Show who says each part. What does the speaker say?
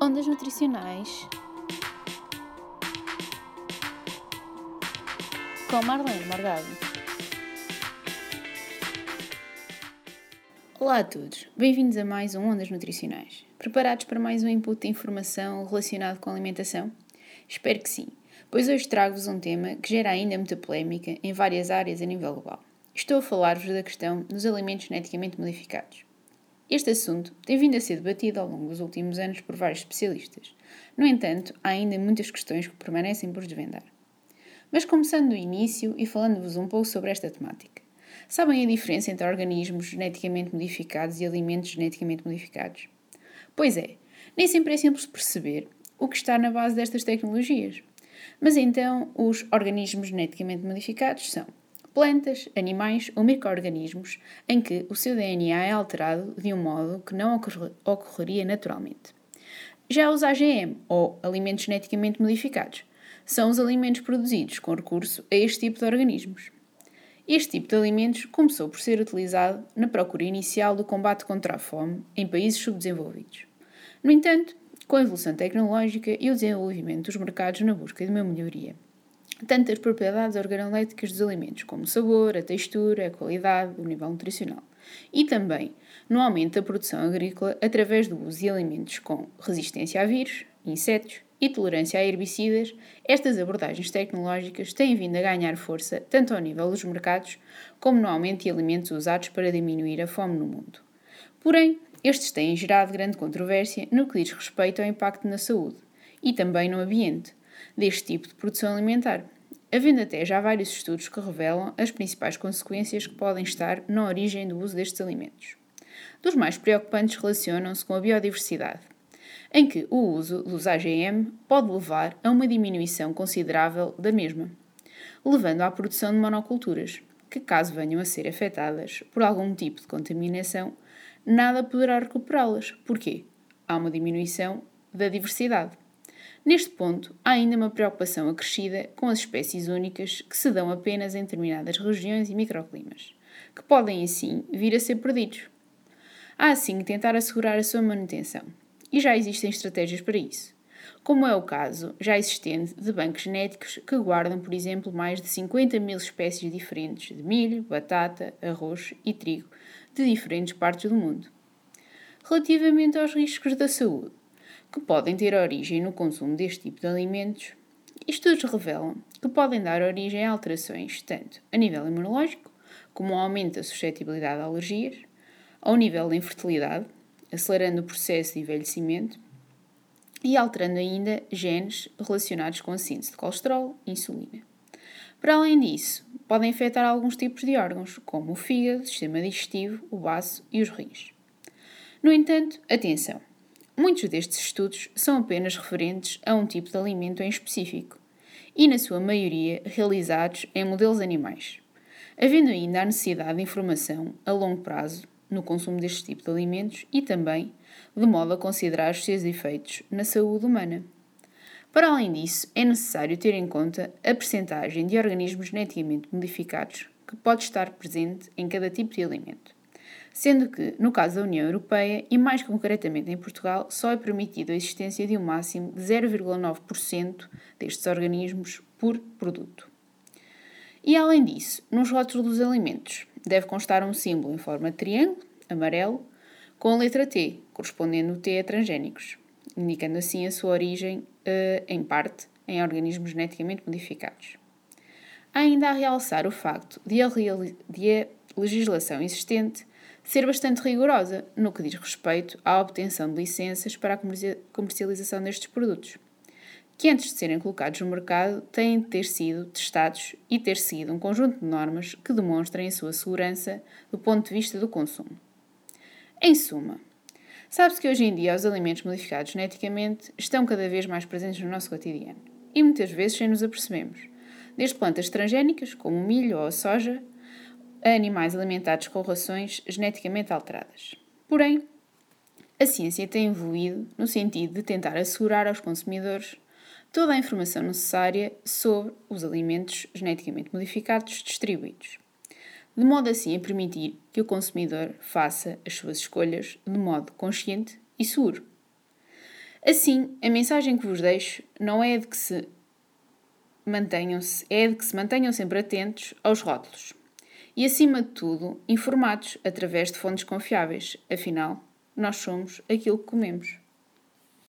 Speaker 1: Ondas nutricionais com Marlene Morgado. Olá a todos, bem-vindos a mais um Ondas Nutricionais. Preparados para mais um input de informação relacionado com alimentação? Espero que sim, pois hoje trago-vos um tema que gera ainda muita polémica em várias áreas a nível global. Estou a falar-vos da questão dos alimentos geneticamente modificados. Este assunto tem vindo a ser debatido ao longo dos últimos anos por vários especialistas. No entanto, há ainda muitas questões que permanecem por desvendar. Mas começando do início e falando-vos um pouco sobre esta temática. Sabem a diferença entre organismos geneticamente modificados e alimentos geneticamente modificados? Pois é, nem sempre é simples perceber o que está na base destas tecnologias. Mas então, os organismos geneticamente modificados são plantas, animais ou micro-organismos em que o seu DNA é alterado de um modo que não ocorreria naturalmente. Já os AGM, ou alimentos geneticamente modificados, são os alimentos produzidos com recurso a este tipo de organismos. Este tipo de alimentos começou por ser utilizado na procura inicial do combate contra a fome em países subdesenvolvidos. No entanto, com a evolução tecnológica e o desenvolvimento dos mercados na busca de uma melhoria tanto as propriedades organolépticas dos alimentos, como o sabor, a textura, a qualidade, o nível nutricional, e também no aumento da produção agrícola através do uso de alimentos com resistência a vírus, insetos e tolerância a herbicidas, estas abordagens tecnológicas têm vindo a ganhar força tanto ao nível dos mercados como no aumento de alimentos usados para diminuir a fome no mundo. Porém, estes têm gerado grande controvérsia no que diz respeito ao impacto na saúde e também no ambiente, deste tipo de produção alimentar, havendo até já vários estudos que revelam as principais consequências que podem estar na origem do uso destes alimentos. Dos mais preocupantes relacionam-se com a biodiversidade, em que o uso dos AGM pode levar a uma diminuição considerável da mesma, levando à produção de monoculturas, que, caso venham a ser afetadas por algum tipo de contaminação, nada poderá recuperá-las. Porquê? Há uma diminuição da diversidade. Neste ponto, há ainda uma preocupação acrescida com as espécies únicas que se dão apenas em determinadas regiões e microclimas, que podem assim vir a ser perdidos. Há assim que tentar assegurar a sua manutenção, e já existem estratégias para isso, como é o caso já existente de bancos genéticos que guardam, por exemplo, mais de 50 mil espécies diferentes de milho, batata, arroz e trigo de diferentes partes do mundo. Relativamente aos riscos da saúde, que podem ter origem no consumo deste tipo de alimentos, estudos revelam que podem dar origem a alterações tanto a nível imunológico, como o aumento da suscetibilidade a alergias, ao nível da infertilidade, acelerando o processo de envelhecimento e alterando ainda genes relacionados com a síntese de colesterol e insulina. Para além disso, podem afetar alguns tipos de órgãos, como o fígado, o sistema digestivo, o baço e os rins. No entanto, atenção! Muitos destes estudos são apenas referentes a um tipo de alimento em específico e, na sua maioria, realizados em modelos animais, havendo ainda a necessidade de informação a longo prazo no consumo deste tipo de alimentos e também de modo a considerar os seus efeitos na saúde humana. Para além disso, é necessário ter em conta a percentagem de organismos geneticamente modificados que pode estar presente em cada tipo de alimento sendo que, no caso da União Europeia e mais concretamente em Portugal, só é permitida a existência de um máximo de 0,9% destes organismos por produto. E além disso, nos rótulos dos alimentos deve constar um símbolo em forma de triângulo, amarelo, com a letra T, correspondendo o T a transgénicos, indicando assim a sua origem, uh, em parte, em organismos geneticamente modificados. Ainda a realçar o facto de a legislação existente ser bastante rigorosa no que diz respeito à obtenção de licenças para a comercialização destes produtos, que antes de serem colocados no mercado têm de ter sido testados e ter seguido um conjunto de normas que demonstrem a sua segurança do ponto de vista do consumo. Em suma, sabe-se que hoje em dia os alimentos modificados geneticamente estão cada vez mais presentes no nosso cotidiano e muitas vezes sem nos apercebemos, desde plantas transgénicas, como o milho ou a soja, a animais alimentados com rações geneticamente alteradas. Porém, a ciência tem evoluído no sentido de tentar assegurar aos consumidores toda a informação necessária sobre os alimentos geneticamente modificados distribuídos, de modo assim a permitir que o consumidor faça as suas escolhas de modo consciente e seguro. Assim, a mensagem que vos deixo não é de que se mantenham-se, é de que se mantenham sempre atentos aos rótulos. E, acima de tudo, informados através de fontes confiáveis. Afinal, nós somos aquilo que comemos.